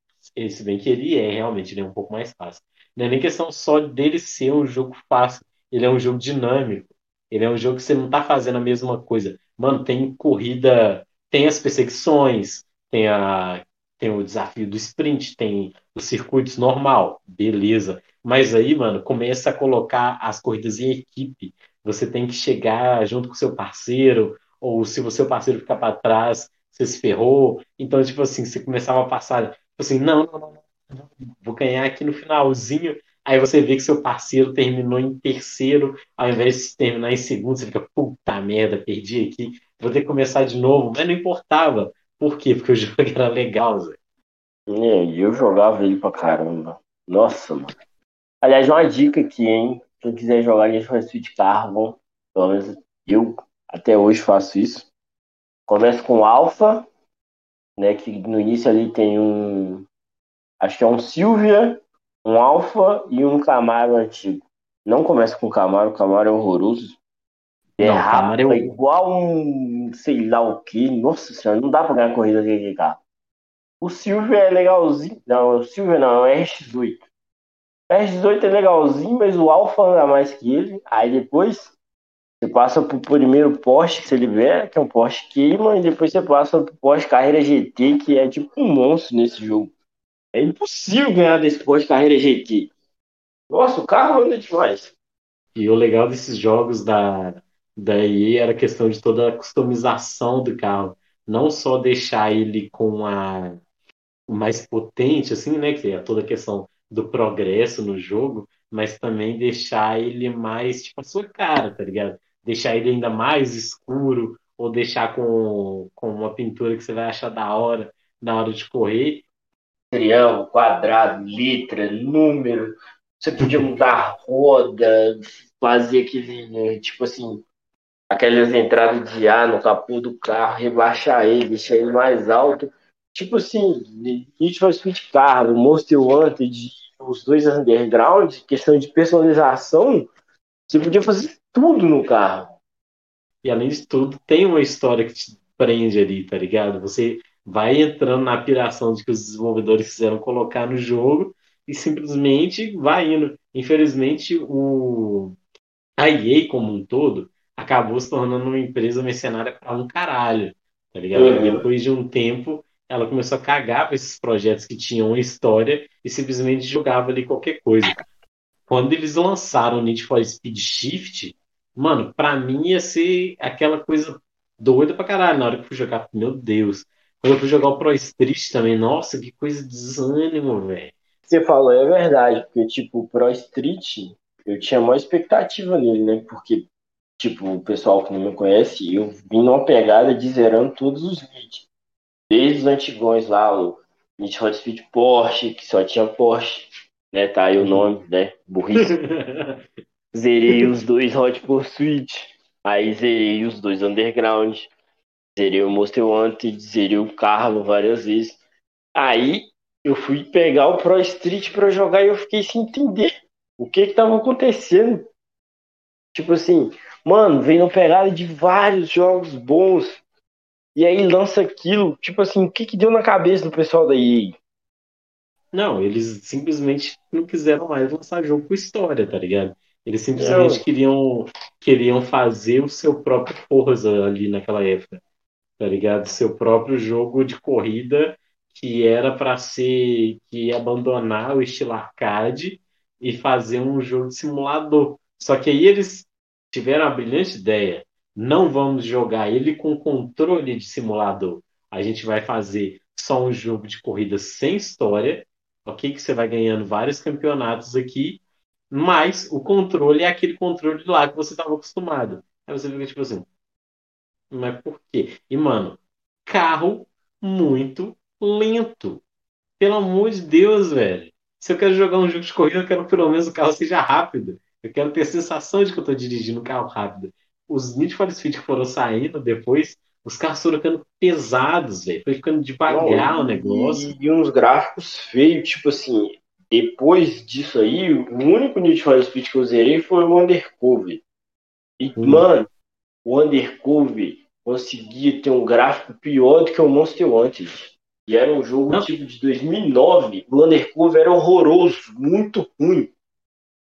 se bem que ele é realmente, ele é um pouco mais fácil. Não é nem questão só dele ser um jogo fácil. Ele é um jogo dinâmico. Ele é um jogo que você não tá fazendo a mesma coisa. Mano, tem corrida, tem as perseguições, tem a, tem o desafio do sprint, tem os circuitos normal, beleza. Mas aí, mano, começa a colocar as corridas em equipe. Você tem que chegar junto com seu parceiro, ou se o seu parceiro ficar para trás, você se ferrou. Então, tipo assim, você começava a passar, assim, não, não, não, não, vou ganhar aqui no finalzinho. Aí você vê que seu parceiro terminou em terceiro, ao invés de terminar em segundo, você fica, puta merda, perdi aqui, vou ter que começar de novo. Mas não importava. Por quê? Porque o <laughs> jogo era legal, Zé. É, e eu jogava ele pra caramba. Nossa, mano. Aliás, uma dica aqui, hein? Quem quiser jogar Need for Speed Carbon, pelo menos eu até hoje faço isso. Começa com Alpha, né? Que no início ali tem um. Acho que é um Silvia, um Alpha e um Camaro antigo. Não começa com Camaro, o Camaro é horroroso. É é é igual um sei lá o que. Nossa senhora, não dá pra ganhar corrida aquele carro. O Silvia é legalzinho. Não, o Silvia não, é o RX8. O RX8 é legalzinho, mas o Alpha anda mais que ele. Aí depois você passa pro primeiro Porsche que você libera, que é um Porsche queima, e depois você passa pro Porsche Carreira GT, que é tipo um monstro nesse jogo. É impossível ganhar desse Porsche Carreira GT. Nossa, o carro anda demais. E o legal desses jogos da, Daí era questão de toda a customização do carro. Não só deixar ele com a mais potente, assim, né? Que é toda a questão do progresso no jogo, mas também deixar ele mais, tipo, a sua cara, tá ligado? Deixar ele ainda mais escuro, ou deixar com, com uma pintura que você vai achar da hora na hora de correr. Triângulo, quadrado, letra, número. Você podia mudar roda, fazer aquele, tipo assim, aquelas entradas de ar no capô do carro, rebaixar ele, deixar ele mais alto. Tipo assim, Need for Speed Carro, Monster Wanted, os dois Underground, questão de personalização, você podia fazer tudo no carro. E além de tudo, tem uma história que te prende ali, tá ligado? Você vai entrando na piração de que os desenvolvedores quiseram colocar no jogo e simplesmente vai indo. Infelizmente, o a EA como um todo acabou se tornando uma empresa mercenária para um caralho, tá ligado? Uhum. Depois de um tempo, ela começou a cagar para esses projetos que tinham uma história e simplesmente jogava ali qualquer coisa. Quando eles lançaram o Need for Speed Shift, mano, pra mim ia ser aquela coisa doida pra caralho na hora que eu fui jogar. Meu Deus. Quando eu fui jogar o Pro Street também, nossa, que coisa de desânimo, velho. Você falou, é verdade, porque, tipo, o Pro Street, eu tinha maior expectativa nele, né? Porque, tipo, o pessoal que não me conhece, eu vim numa pegada de zerando todos os Need. Desde os antigões lá, o Need for Speed Porsche, que só tinha Porsche, né? Tá aí o nome, né? Burrice. <laughs> Zerei os dois Hot Pursuit. Aí zerei os dois Underground. Zerei o Monster Wanted, zerei o Carlo várias vezes. Aí eu fui pegar o Pro Street pra jogar e eu fiquei sem entender o que que tava acontecendo. Tipo assim, mano, vem no pegada de vários jogos bons. E aí lança aquilo, tipo assim, o que que deu na cabeça do pessoal da EA? Não, eles simplesmente não quiseram mais lançar jogo com história, tá ligado? Eles simplesmente Não. queriam, queriam fazer o seu próprio Forza ali naquela época, tá ligado? Seu próprio jogo de corrida que era pra ser, que ia abandonar o estilo arcade e fazer um jogo de simulador. Só que aí eles tiveram a brilhante ideia. Não vamos jogar ele com controle de simulador. A gente vai fazer só um jogo de corrida sem história, ok? Que você vai ganhando vários campeonatos aqui, mas o controle é aquele controle lá que você estava acostumado. Aí você fica tipo assim, mas por quê? E, mano, carro muito lento. Pelo amor de Deus, velho. Se eu quero jogar um jogo de corrida, eu quero pelo menos o carro seja rápido. Eu quero ter a sensação de que eu tô dirigindo um carro rápido. Os Need for Speed que foram saindo depois, os carros foram ficando pesados, velho. Foi ficando devagar o negócio. E, e uns gráficos feios, tipo assim, depois disso aí, o único Need for Speed que eu zerei foi o Undercover. E, Hum. mano, o Undercover conseguia ter um gráfico pior do que o Monster Wanted. E era um jogo Não. tipo de 2009. O Undercover era horroroso, muito ruim.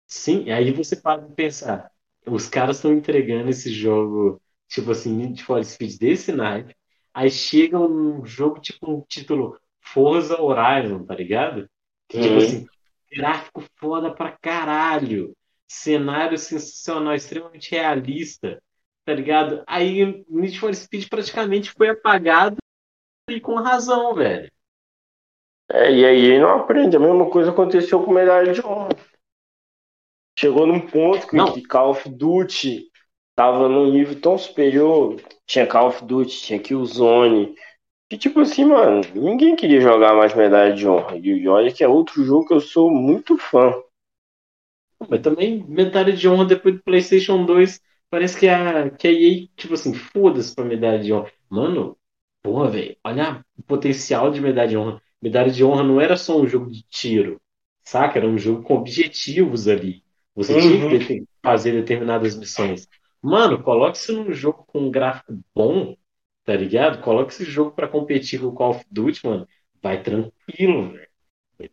Sim, e aí você para de pensar. Os caras estão entregando esse jogo, tipo assim, Need for Speed desse naipe. Aí chega um jogo tipo um título Forza Horizon, tá ligado? Que tipo Uhum. assim, gráfico foda pra caralho. Cenário sensacional, extremamente realista, tá ligado? Aí Need for Speed praticamente foi apagado e com razão, velho. É, e aí não aprende. A mesma coisa aconteceu com medalha de honra. Chegou num ponto que, Não. que Call of Duty tava num nível tão superior. Tinha Call of Duty, tinha Killzone. Que tipo assim, mano, ninguém queria jogar mais medalha de honra. E olha que é outro jogo que eu sou muito fã. Mas também medalha de honra depois do PlayStation 2. Parece que a, que a EA, tipo assim, foda-se pra medalha de honra. Mano, porra, velho, olha o potencial de medalha de honra. Medalha de honra não era só um jogo de tiro, saca? Era um jogo com objetivos ali. Você tinha que Uhum. fazer determinadas missões. Mano, coloque isso num jogo com um gráfico bom, tá ligado? Coloque esse jogo pra competir com o Call of Duty, mano. Vai tranquilo, velho.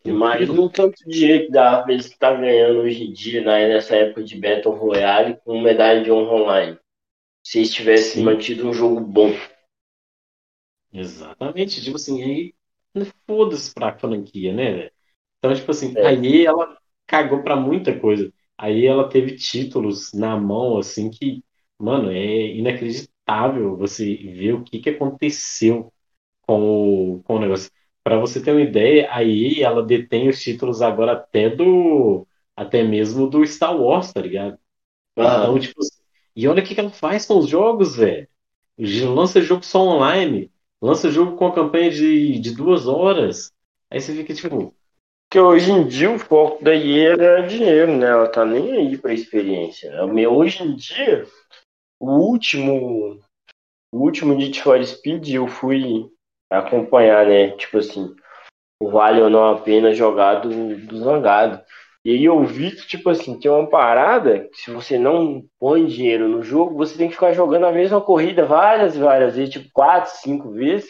Imagina o tanto de dinheiro que dá pra eles estar ganhando hoje em dia, né, nessa época de Battle Royale, com medalha de honra online. Se eles tivessem Sim. mantido um jogo bom. Exatamente, tipo assim, aí foda-se pra franquia, né, velho? Então, tipo assim, É. a EA, ela cagou pra muita coisa. Aí ela teve títulos na mão, assim, que, Mano, é inacreditável você ver o que que aconteceu com o, com o negócio. Para você ter uma ideia, a EA, ela detém os títulos agora até do, até mesmo do Star Wars, tá ligado? Então, Aham. tipo, e olha o que que ela faz com os jogos, velho. Lança jogo só online, lança jogo com a campanha de, de duas horas. Aí você fica tipo, Porque hoje em dia o foco da EA era dinheiro, né? Ela tá nem aí pra experiência. né? Hoje em dia, o último, o último Need for Speed eu fui acompanhar, né? Tipo assim, o Vale ou Não a Pena jogar do, do Zangado. E aí eu vi que, tipo assim, tem uma parada que se você não põe dinheiro no jogo, você tem que ficar jogando a mesma corrida várias e várias vezes, tipo quatro, cinco vezes,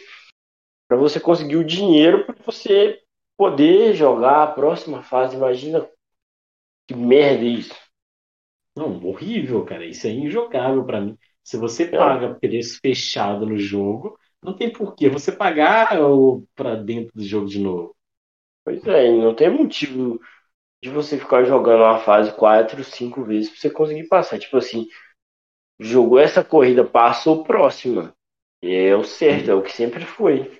pra você conseguir o dinheiro pra você poder jogar a próxima fase. Imagina que merda é isso. Não, horrível, cara. Isso é injogável pra mim. Se você Não, paga preço fechado no jogo, não tem por que você pagar o- pra dentro do jogo de novo. pois é, não tem motivo de você ficar jogando uma fase quatro, cinco vezes pra você conseguir passar. Tipo assim, jogou essa corrida, passou próxima. E é o certo, é o que sempre foi.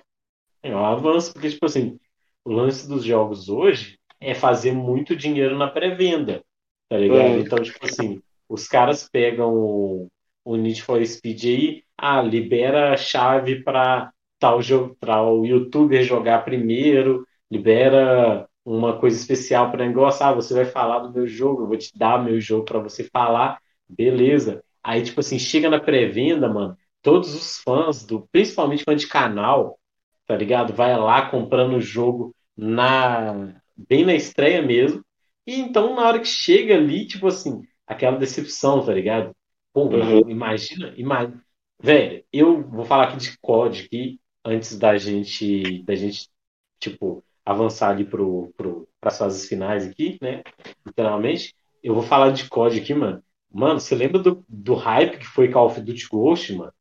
É um avanço, porque, tipo assim, o lance dos jogos hoje é fazer muito dinheiro na pré-venda, tá ligado? Hum, Então, tipo assim, os caras pegam o, o Need for Speed aí, ah, libera a chave para tal jogo, para o YouTuber jogar primeiro, libera uma coisa especial para negócio, ah, você vai falar do meu jogo, eu vou te dar meu jogo para você falar, beleza. Aí, tipo assim, chega na pré-venda, mano, todos os fãs do, principalmente fã de canal, tá ligado? Vai lá comprando o jogo na bem na estreia mesmo. E então, na hora que chega ali, tipo assim, aquela decepção, tá ligado? Pô, uhum, imagina, imagina. Velho, eu vou falar aqui de COD aqui, antes da gente, da gente, tipo, avançar ali pro, pro, pras fases finais aqui, né? Literalmente. Eu vou falar de COD aqui, mano. Mano, você lembra do, do hype que foi Call of Duty Ghost, mano?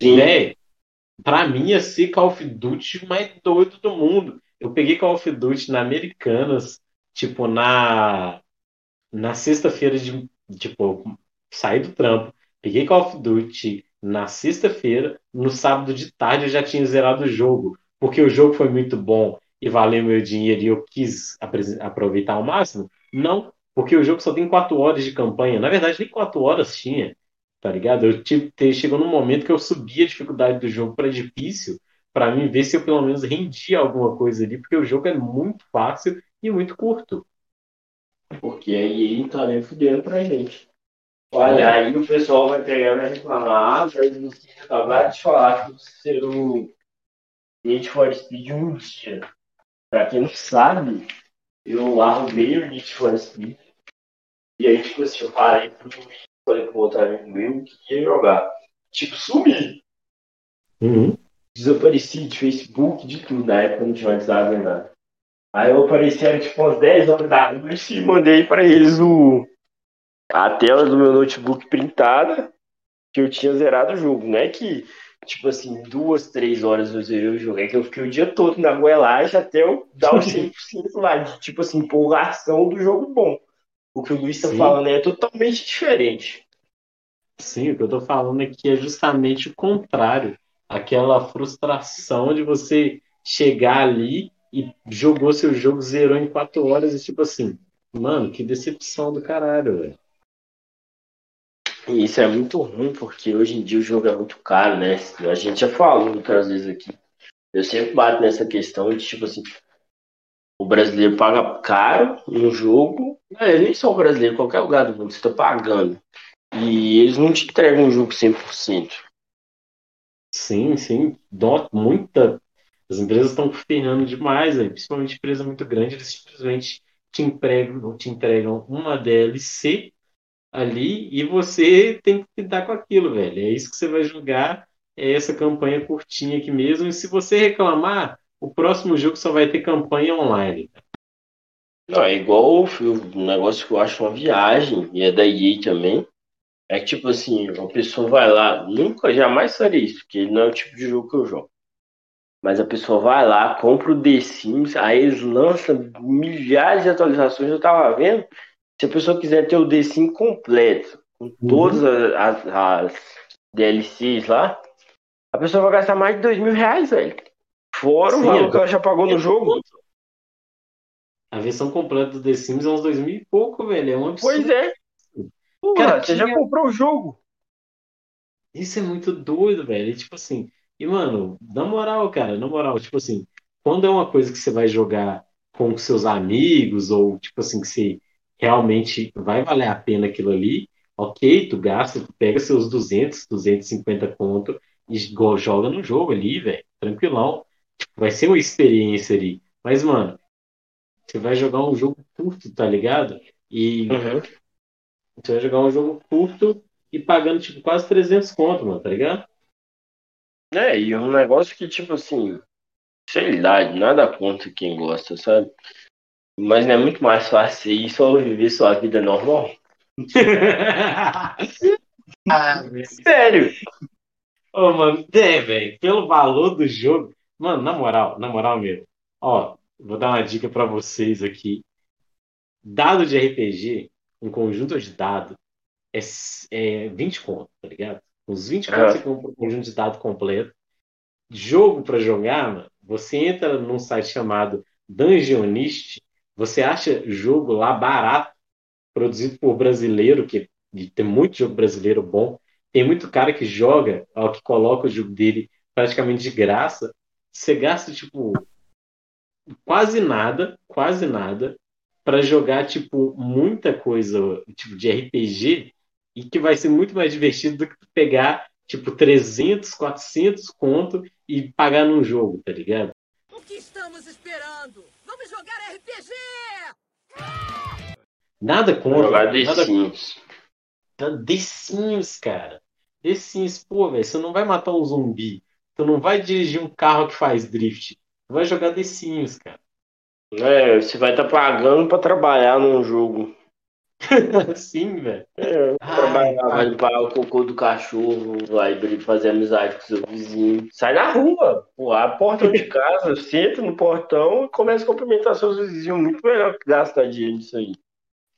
sim. Velho, Pra mim ia ser Call of Duty mais doido do mundo. Eu peguei Call of Duty na Americanas, tipo, na, na sexta-feira de, tipo, saí do trampo, peguei Call of Duty na sexta-feira, no sábado de tarde eu já tinha zerado o jogo, porque o jogo foi muito bom e valeu meu dinheiro e eu quis aproveitar ao máximo? Não, porque o jogo só tem quatro horas de campanha. Na verdade, nem quatro horas tinha, tá ligado? Eu tive, chegou num momento que eu subi a dificuldade do jogo para difícil, para mim ver se eu pelo menos rendia alguma coisa ali, porque o jogo é muito fácil e muito curto. Porque aí tá nem fudendo pra gente. Olha, É. aí o pessoal vai pegar e vai reclamar, você acabaram de falar que você o Need for Speed um dia. Pra quem não sabe, eu arrumei o Need for Speed. E aí, tipo assim, eu parei pro falei pro outro amigo meu que ia jogar. Tipo, sumi. Uhum. Desapareci de Facebook, de tudo. Na época não tinha WhatsApp nem nada. Aí eu apareci, era tipo umas 10 horas da noite e mandei pra eles o, a tela do meu notebook printada que eu tinha zerado o jogo. Não é que, tipo assim, duas, três horas eu zerei o jogo. É que eu fiquei o dia todo na goelagem até eu dar o <laughs> 100% lá, de, tipo assim, empolgação do jogo bom. O que o Luiz tá Sim, falando é totalmente diferente. sim, o que eu tô falando aqui é justamente o contrário. Aquela frustração de você chegar ali e jogou seu jogo, zerou em quatro horas e tipo assim, mano, que decepção do caralho, velho. E isso é muito ruim, porque hoje em dia o jogo é muito caro, né? A gente já falou outras vezes aqui. Eu sempre bato nessa questão de, tipo assim, o brasileiro paga caro no jogo. É, nem só o brasileiro, qualquer lugar do mundo, você tá pagando. E eles não te entregam um jogo 100%. Sim, sim, dó, muita. As empresas estão ferrando demais, velho. Principalmente empresa muito grande, eles simplesmente te entregam, te entregam uma DLC ali e você tem que lidar com aquilo, velho. É isso que você vai jogar, é essa campanha curtinha aqui mesmo. E se você reclamar, o próximo jogo só vai ter campanha online. Não, é igual um negócio que eu acho uma viagem, e é da EA também. É tipo assim, a pessoa vai lá, nunca, jamais faria isso, porque não é o tipo de jogo que eu jogo. Mas a pessoa vai lá, compra o The Sims, aí eles lançam milhares de atualizações, eu tava vendo. Se a pessoa quiser ter o The Sims completo, com Uhum. todas as, as DLCs lá, a pessoa vai gastar mais de dois mil reais, velho. Fora o valor é. que ela já pagou no jogo. A versão completa do The Sims é uns dois mil e pouco, velho. É um absurdo. Pois é. Porra, Cara, você já comprou o jogo. Isso é muito doido, velho. E, tipo assim, e mano, na moral, cara, na moral, tipo assim, quando é uma coisa que você vai jogar com seus amigos, ou tipo assim, que você realmente vai valer a pena aquilo ali, ok, tu gasta, tu pega seus 200, 250 conto e joga no jogo ali, velho, tranquilão. Tipo, vai ser uma experiência ali. Mas, mano, você vai jogar um jogo curto, tá ligado? E Uhum. você vai jogar um jogo curto e pagando, tipo, quase 300 conto, mano, tá ligado? É, e um negócio que, tipo assim, sei lá, nada contra quem gosta, sabe? Mas não é muito mais fácil ir só viver sua vida normal? <laughs> ah. Sério? Ô, mano, é, velho, pelo valor do jogo. Mano, na moral, na moral mesmo. Ó, vou dar uma dica pra vocês aqui. Dado de RPG, um conjunto de dados, é, é 20 conto, tá ligado? Uns 20 conto Ah. você compra um conjunto de dados completo. Jogo pra jogar, mano, você entra num site chamado Dungeonist, você acha jogo lá barato, produzido por brasileiro, que tem muito jogo brasileiro bom. Tem muito cara que joga, ó, que coloca o jogo dele praticamente de graça. Você gasta, tipo, quase nada, quase nada, pra jogar, tipo, muita coisa, tipo, de RPG, e que vai ser muito mais divertido do que tu pegar, tipo, 300, 400 conto e pagar num jogo, tá ligado? O que estamos esperando? Vamos jogar RPG! Nada contra, Jogar The nada Sims. The Sims, cara. The Sims, pô, velho, você não vai matar um zumbi. Tu não vai dirigir um carro que faz drift. Tu vai jogar The Sims, cara. É, você vai estar pagando pra trabalhar num jogo. <laughs> Sim, velho. É, vai limpar o cocô do cachorro, vai fazer amizade com seu vizinho. Sai na rua, pô, a porta de casa, <laughs> senta no portão e começa a cumprimentar seus vizinhos. Muito melhor que gastar dinheiro nisso aí.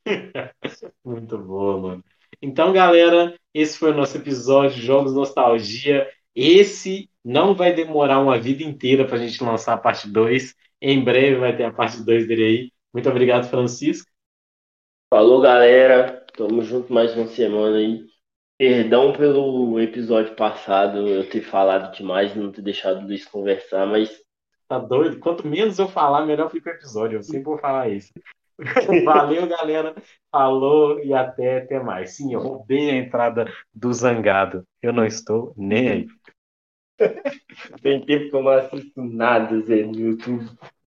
<laughs> Muito boa, mano. Então, galera, esse foi o nosso episódio de Jogos Nostalgia. Esse não vai demorar uma vida inteira pra gente lançar a parte 2. Em breve vai ter a parte 2 dele aí. Muito obrigado, Francisco. Falou, galera. Tamo junto mais uma semana aí. Perdão pelo episódio passado eu ter falado demais, não ter deixado o Luiz conversar, mas Tá doido? Quanto menos eu falar, melhor fica o episódio. Eu sempre vou falar isso. <laughs> Valeu, galera. Falou e até, até mais. Sim, eu roubei a entrada do Zangado. Eu não estou nem aí. <laughs> tem tempo que eu não assisto nada, Zé, no YouTube.